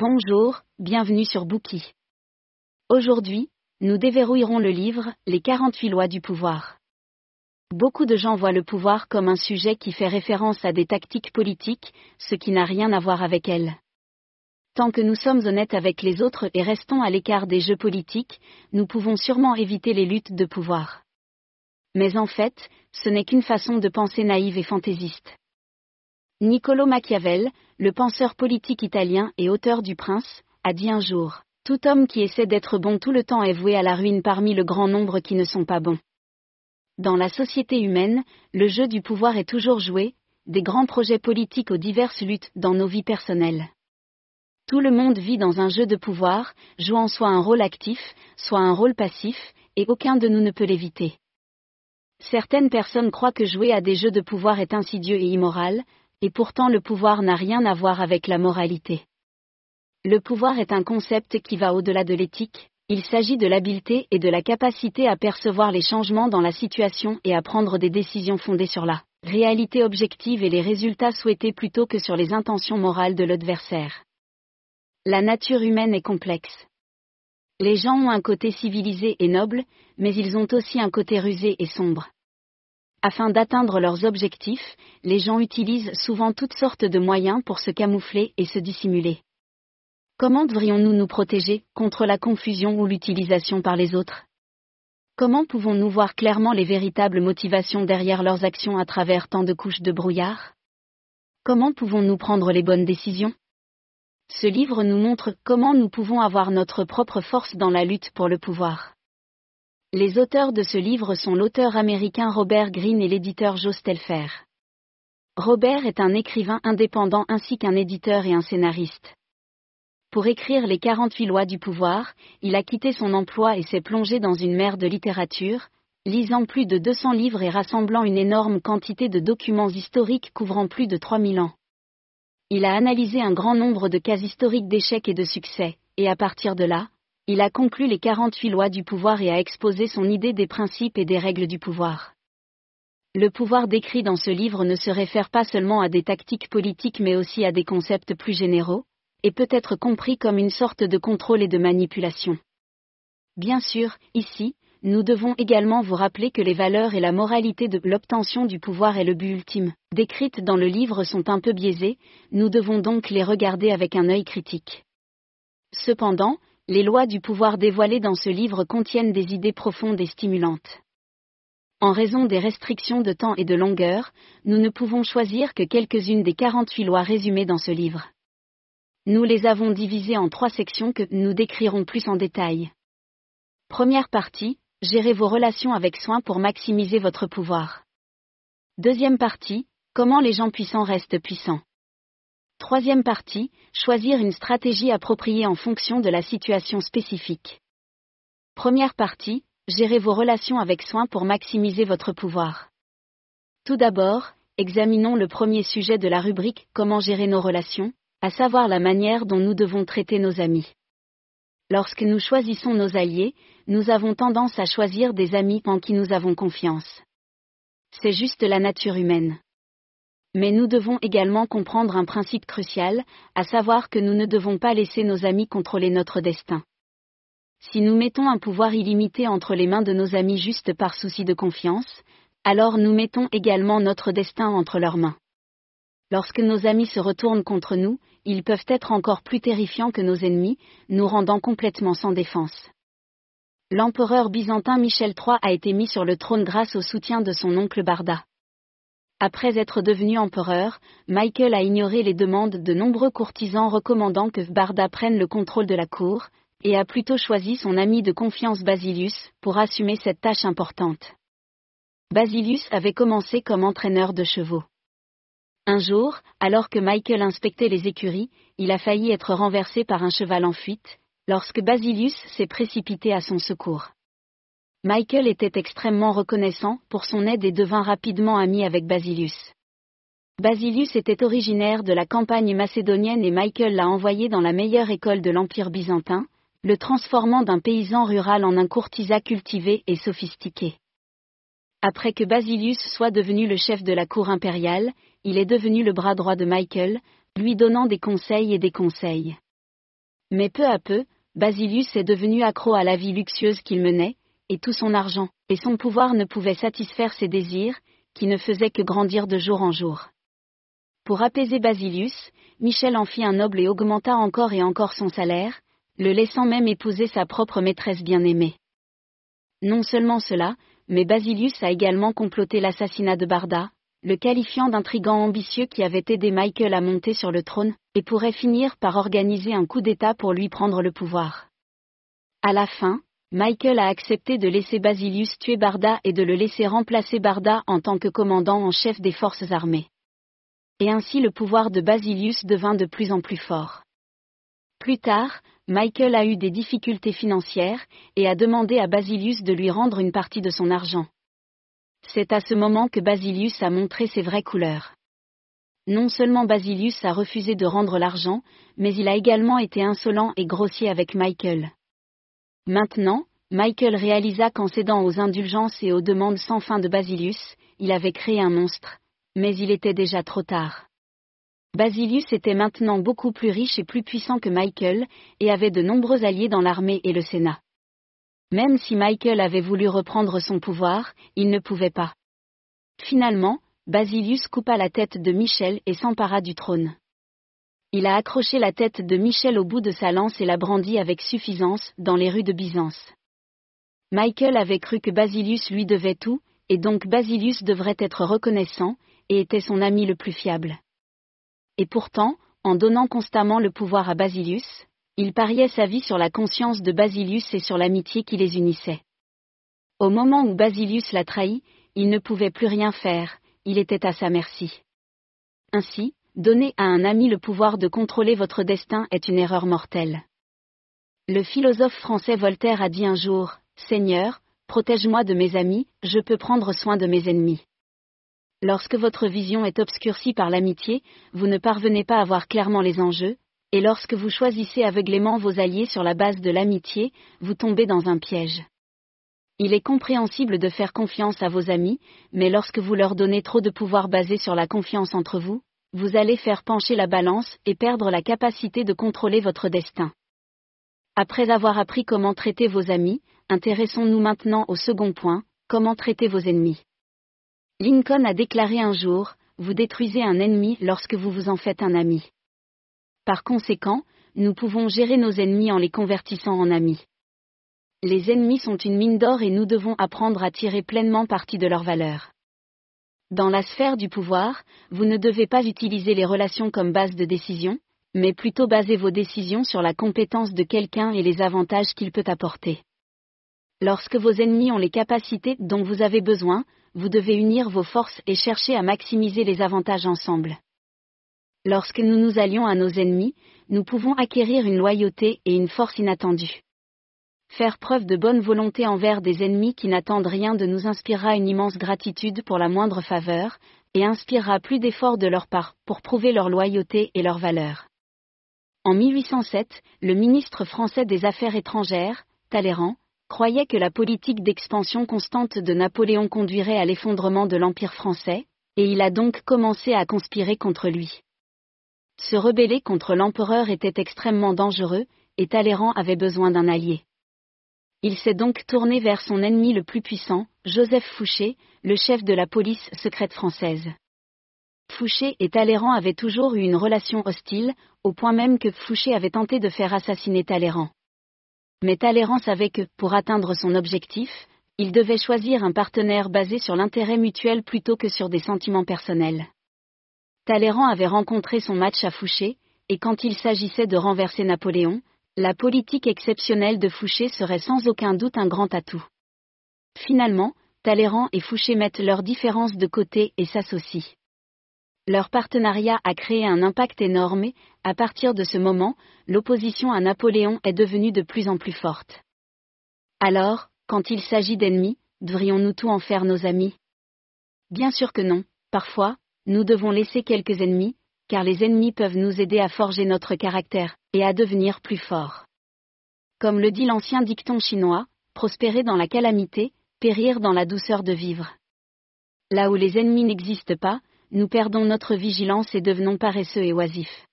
Bonjour, bienvenue sur Bookie. Aujourd'hui, nous déverrouillerons le livre Les 48 lois du pouvoir. Beaucoup de gens voient le pouvoir comme un sujet qui fait référence à des tactiques politiques, ce qui n'a rien à voir avec elles. Tant que nous sommes honnêtes avec les autres et restons à l'écart des jeux politiques, nous pouvons sûrement éviter les luttes de pouvoir. Mais en fait, ce n'est qu'une façon de penser naïve et fantaisiste. Niccolo Machiavel, le penseur politique italien et auteur du Prince, a dit un jour Tout homme qui essaie d'être bon tout le temps est voué à la ruine parmi le grand nombre qui ne sont pas bons. Dans la société humaine, le jeu du pouvoir est toujours joué, des grands projets politiques aux diverses luttes dans nos vies personnelles. Tout le monde vit dans un jeu de pouvoir, jouant soit un rôle actif, soit un rôle passif, et aucun de nous ne peut l'éviter. Certaines personnes croient que jouer à des jeux de pouvoir est insidieux et immoral, et pourtant le pouvoir n'a rien à voir avec la moralité. Le pouvoir est un concept qui va au-delà de l'éthique, il s'agit de l'habileté et de la capacité à percevoir les changements dans la situation et à prendre des décisions fondées sur la réalité objective et les résultats souhaités plutôt que sur les intentions morales de l'adversaire. La nature humaine est complexe. Les gens ont un côté civilisé et noble, mais ils ont aussi un côté rusé et sombre. Afin d'atteindre leurs objectifs, les gens utilisent souvent toutes sortes de moyens pour se camoufler et se dissimuler. Comment devrions-nous nous protéger contre la confusion ou l'utilisation par les autres? Comment pouvons-nous voir clairement les véritables motivations derrière leurs actions à travers tant de couches de brouillard? Comment pouvons-nous prendre les bonnes décisions? Ce livre nous montre comment nous pouvons avoir notre propre force dans la lutte pour le pouvoir. Les auteurs de ce livre sont l'auteur américain Robert Greene et l'éditeur Joe Stelfer. Robert est un écrivain indépendant ainsi qu'un éditeur et un scénariste. Pour écrire les 48 lois du pouvoir, il a quitté son emploi et s'est plongé dans une mer de littérature, lisant plus de 200 livres et rassemblant une énorme quantité de documents historiques couvrant plus de 3000 ans. Il a analysé un grand nombre de cas historiques d'échecs et de succès, et à partir de là, il a conclu les 48 lois du pouvoir et a exposé son idée des principes et des règles du pouvoir. Le pouvoir décrit dans ce livre ne se réfère pas seulement à des tactiques politiques mais aussi à des concepts plus généraux, et peut être compris comme une sorte de contrôle et de manipulation. Bien sûr, ici, nous devons également vous rappeler que les valeurs et la moralité de l'obtention du pouvoir est le but ultime, décrites dans le livre sont un peu biaisées, nous devons donc les regarder avec un œil critique. Cependant, les lois du pouvoir dévoilées dans ce livre contiennent des idées profondes et stimulantes. En raison des restrictions de temps et de longueur, nous ne pouvons choisir que quelques-unes des 48 lois résumées dans ce livre. Nous les avons divisées en trois sections que nous décrirons plus en détail. Première partie, gérez vos relations avec soin pour maximiser votre pouvoir. Deuxième partie, comment les gens puissants restent puissants. Troisième partie, choisir une stratégie appropriée en fonction de la situation spécifique. Première partie, gérer vos relations avec soin pour maximiser votre pouvoir. Tout d'abord, examinons le premier sujet de la rubrique Comment gérer nos relations, à savoir la manière dont nous devons traiter nos amis. Lorsque nous choisissons nos alliés, nous avons tendance à choisir des amis en qui nous avons confiance. C'est juste la nature humaine. Mais nous devons également comprendre un principe crucial, à savoir que nous ne devons pas laisser nos amis contrôler notre destin. Si nous mettons un pouvoir illimité entre les mains de nos amis juste par souci de confiance, alors nous mettons également notre destin entre leurs mains. Lorsque nos amis se retournent contre nous, ils peuvent être encore plus terrifiants que nos ennemis, nous rendant complètement sans défense. L'empereur byzantin Michel III a été mis sur le trône grâce au soutien de son oncle Barda. Après être devenu empereur, Michael a ignoré les demandes de nombreux courtisans recommandant que Barda prenne le contrôle de la cour, et a plutôt choisi son ami de confiance Basilius pour assumer cette tâche importante. Basilius avait commencé comme entraîneur de chevaux. Un jour, alors que Michael inspectait les écuries, il a failli être renversé par un cheval en fuite, lorsque Basilius s'est précipité à son secours. Michael était extrêmement reconnaissant pour son aide et devint rapidement ami avec Basilius. Basilius était originaire de la campagne macédonienne et Michael l'a envoyé dans la meilleure école de l'Empire byzantin, le transformant d'un paysan rural en un courtisan cultivé et sophistiqué. Après que Basilius soit devenu le chef de la cour impériale, il est devenu le bras droit de Michael, lui donnant des conseils et des conseils. Mais peu à peu, Basilius est devenu accro à la vie luxueuse qu'il menait, et tout son argent, et son pouvoir ne pouvaient satisfaire ses désirs, qui ne faisaient que grandir de jour en jour. Pour apaiser Basilius, Michel en fit un noble et augmenta encore et encore son salaire, le laissant même épouser sa propre maîtresse bien-aimée. Non seulement cela, mais Basilius a également comploté l'assassinat de Barda, le qualifiant d'intrigant ambitieux qui avait aidé Michael à monter sur le trône, et pourrait finir par organiser un coup d'État pour lui prendre le pouvoir. À la fin, Michael a accepté de laisser Basilius tuer Barda et de le laisser remplacer Barda en tant que commandant en chef des forces armées. Et ainsi le pouvoir de Basilius devint de plus en plus fort. Plus tard, Michael a eu des difficultés financières, et a demandé à Basilius de lui rendre une partie de son argent. C'est à ce moment que Basilius a montré ses vraies couleurs. Non seulement Basilius a refusé de rendre l'argent, mais il a également été insolent et grossier avec Michael. Maintenant, Michael réalisa qu'en cédant aux indulgences et aux demandes sans fin de Basilius, il avait créé un monstre, mais il était déjà trop tard. Basilius était maintenant beaucoup plus riche et plus puissant que Michael, et avait de nombreux alliés dans l'armée et le Sénat. Même si Michael avait voulu reprendre son pouvoir, il ne pouvait pas. Finalement, Basilius coupa la tête de Michel et s'empara du trône. Il a accroché la tête de Michel au bout de sa lance et la brandit avec suffisance dans les rues de Byzance. Michael avait cru que Basilius lui devait tout, et donc Basilius devrait être reconnaissant, et était son ami le plus fiable. Et pourtant, en donnant constamment le pouvoir à Basilius, il pariait sa vie sur la conscience de Basilius et sur l'amitié qui les unissait. Au moment où Basilius l'a trahi, il ne pouvait plus rien faire, il était à sa merci. Ainsi, donner à un ami le pouvoir de contrôler votre destin est une erreur mortelle. Le philosophe français Voltaire a dit un jour, Seigneur, protège-moi de mes amis, je peux prendre soin de mes ennemis. Lorsque votre vision est obscurcie par l'amitié, vous ne parvenez pas à voir clairement les enjeux, et lorsque vous choisissez aveuglément vos alliés sur la base de l'amitié, vous tombez dans un piège. Il est compréhensible de faire confiance à vos amis, mais lorsque vous leur donnez trop de pouvoir basé sur la confiance entre vous, vous allez faire pencher la balance et perdre la capacité de contrôler votre destin. Après avoir appris comment traiter vos amis, intéressons-nous maintenant au second point, comment traiter vos ennemis. Lincoln a déclaré un jour, vous détruisez un ennemi lorsque vous vous en faites un ami. Par conséquent, nous pouvons gérer nos ennemis en les convertissant en amis. Les ennemis sont une mine d'or et nous devons apprendre à tirer pleinement parti de leur valeur. Dans la sphère du pouvoir, vous ne devez pas utiliser les relations comme base de décision, mais plutôt baser vos décisions sur la compétence de quelqu'un et les avantages qu'il peut apporter. Lorsque vos ennemis ont les capacités dont vous avez besoin, vous devez unir vos forces et chercher à maximiser les avantages ensemble. Lorsque nous nous allions à nos ennemis, nous pouvons acquérir une loyauté et une force inattendue. Faire preuve de bonne volonté envers des ennemis qui n'attendent rien de nous inspirera une immense gratitude pour la moindre faveur, et inspirera plus d'efforts de leur part pour prouver leur loyauté et leur valeur. En 1807, le ministre français des Affaires étrangères, Talleyrand, croyait que la politique d'expansion constante de Napoléon conduirait à l'effondrement de l'Empire français, et il a donc commencé à conspirer contre lui. Se rebeller contre l'empereur était extrêmement dangereux, et Talleyrand avait besoin d'un allié. Il s'est donc tourné vers son ennemi le plus puissant, Joseph Fouché, le chef de la police secrète française. Fouché et Talleyrand avaient toujours eu une relation hostile, au point même que Fouché avait tenté de faire assassiner Talleyrand. Mais Talleyrand savait que, pour atteindre son objectif, il devait choisir un partenaire basé sur l'intérêt mutuel plutôt que sur des sentiments personnels. Talleyrand avait rencontré son match à Fouché, et quand il s'agissait de renverser Napoléon, la politique exceptionnelle de Fouché serait sans aucun doute un grand atout. Finalement, Talleyrand et Fouché mettent leurs différences de côté et s'associent. Leur partenariat a créé un impact énorme et, à partir de ce moment, l'opposition à Napoléon est devenue de plus en plus forte. Alors, quand il s'agit d'ennemis, devrions-nous tout en faire nos amis? Bien sûr que non, parfois, nous devons laisser quelques ennemis, car les ennemis peuvent nous aider à forger notre caractère, et à devenir plus forts. Comme le dit l'ancien dicton chinois, prospérer dans la calamité, périr dans la douceur de vivre. Là où les ennemis n'existent pas, nous perdons notre vigilance et devenons paresseux et oisifs.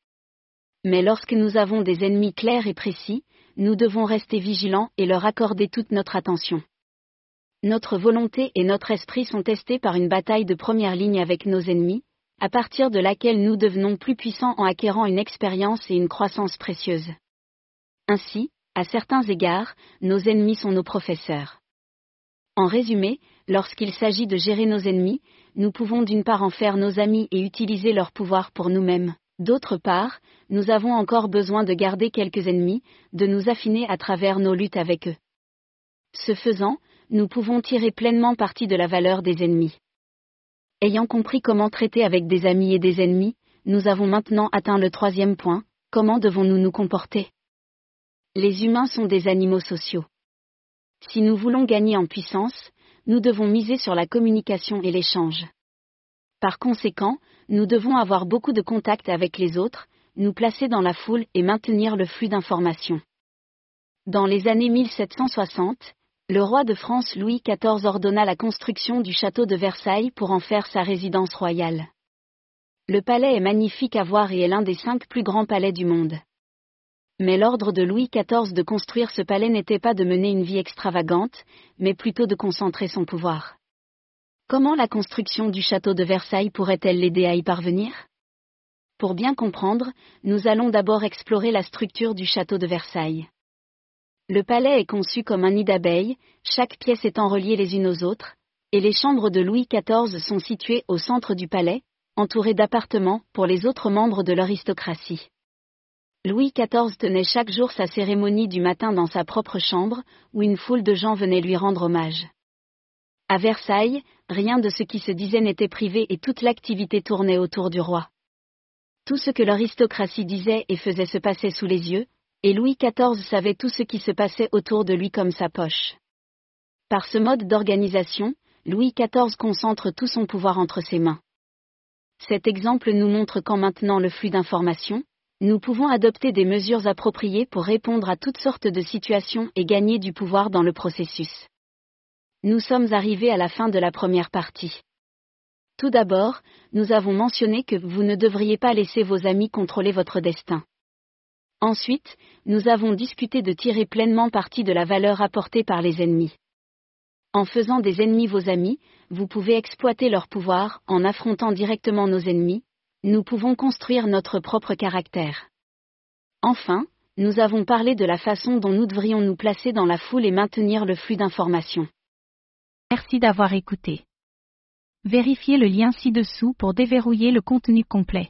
Mais lorsque nous avons des ennemis clairs et précis, nous devons rester vigilants et leur accorder toute notre attention. Notre volonté et notre esprit sont testés par une bataille de première ligne avec nos ennemis, à partir de laquelle nous devenons plus puissants en acquérant une expérience et une croissance précieuse. Ainsi, à certains égards, nos ennemis sont nos professeurs. En résumé, lorsqu'il s'agit de gérer nos ennemis, nous pouvons d'une part en faire nos amis et utiliser leur pouvoir pour nous-mêmes. D'autre part, nous avons encore besoin de garder quelques ennemis, de nous affiner à travers nos luttes avec eux. Ce faisant, nous pouvons tirer pleinement parti de la valeur des ennemis. Ayant compris comment traiter avec des amis et des ennemis, nous avons maintenant atteint le troisième point, comment devons-nous nous comporter? Les humains sont des animaux sociaux. Si nous voulons gagner en puissance, nous devons miser sur la communication et l'échange. Par conséquent, nous devons avoir beaucoup de contact avec les autres, nous placer dans la foule et maintenir le flux d'informations. Dans les années 1760, le roi de France Louis XIV ordonna la construction du château de Versailles pour en faire sa résidence royale. Le palais est magnifique à voir et est l'un des cinq plus grands palais du monde. Mais l'ordre de Louis XIV de construire ce palais n'était pas de mener une vie extravagante, mais plutôt de concentrer son pouvoir. Comment la construction du château de Versailles pourrait-elle l'aider à y parvenir? Pour bien comprendre, nous allons d'abord explorer la structure du château de Versailles. Le palais est conçu comme un nid d'abeilles, chaque pièce étant reliée les unes aux autres, et les chambres de Louis XIV sont situées au centre du palais, entourées d'appartements pour les autres membres de l'aristocratie. Louis XIV tenait chaque jour sa cérémonie du matin dans sa propre chambre, où une foule de gens venait lui rendre hommage. À Versailles, rien de ce qui se disait n'était privé et toute l'activité tournait autour du roi. Tout ce que l'aristocratie disait et faisait se passer sous les yeux, et Louis XIV savait tout ce qui se passait autour de lui comme sa poche. Par ce mode d'organisation, Louis XIV concentre tout son pouvoir entre ses mains. Cet exemple nous montre qu'en maintenant le flux d'informations, nous pouvons adopter des mesures appropriées pour répondre à toutes sortes de situations et gagner du pouvoir dans le processus. Nous sommes arrivés à la fin de la première partie. Tout d'abord, nous avons mentionné que vous ne devriez pas laisser vos amis contrôler votre destin. Ensuite, nous avons discuté de tirer pleinement parti de la valeur apportée par les ennemis. En faisant des ennemis vos amis, vous pouvez exploiter leur pouvoir, en affrontant directement nos ennemis, nous pouvons construire notre propre caractère. Enfin, nous avons parlé de la façon dont nous devrions nous placer dans la foule et maintenir le flux d'informations. Merci d'avoir écouté. Vérifiez le lien ci-dessous pour déverrouiller le contenu complet.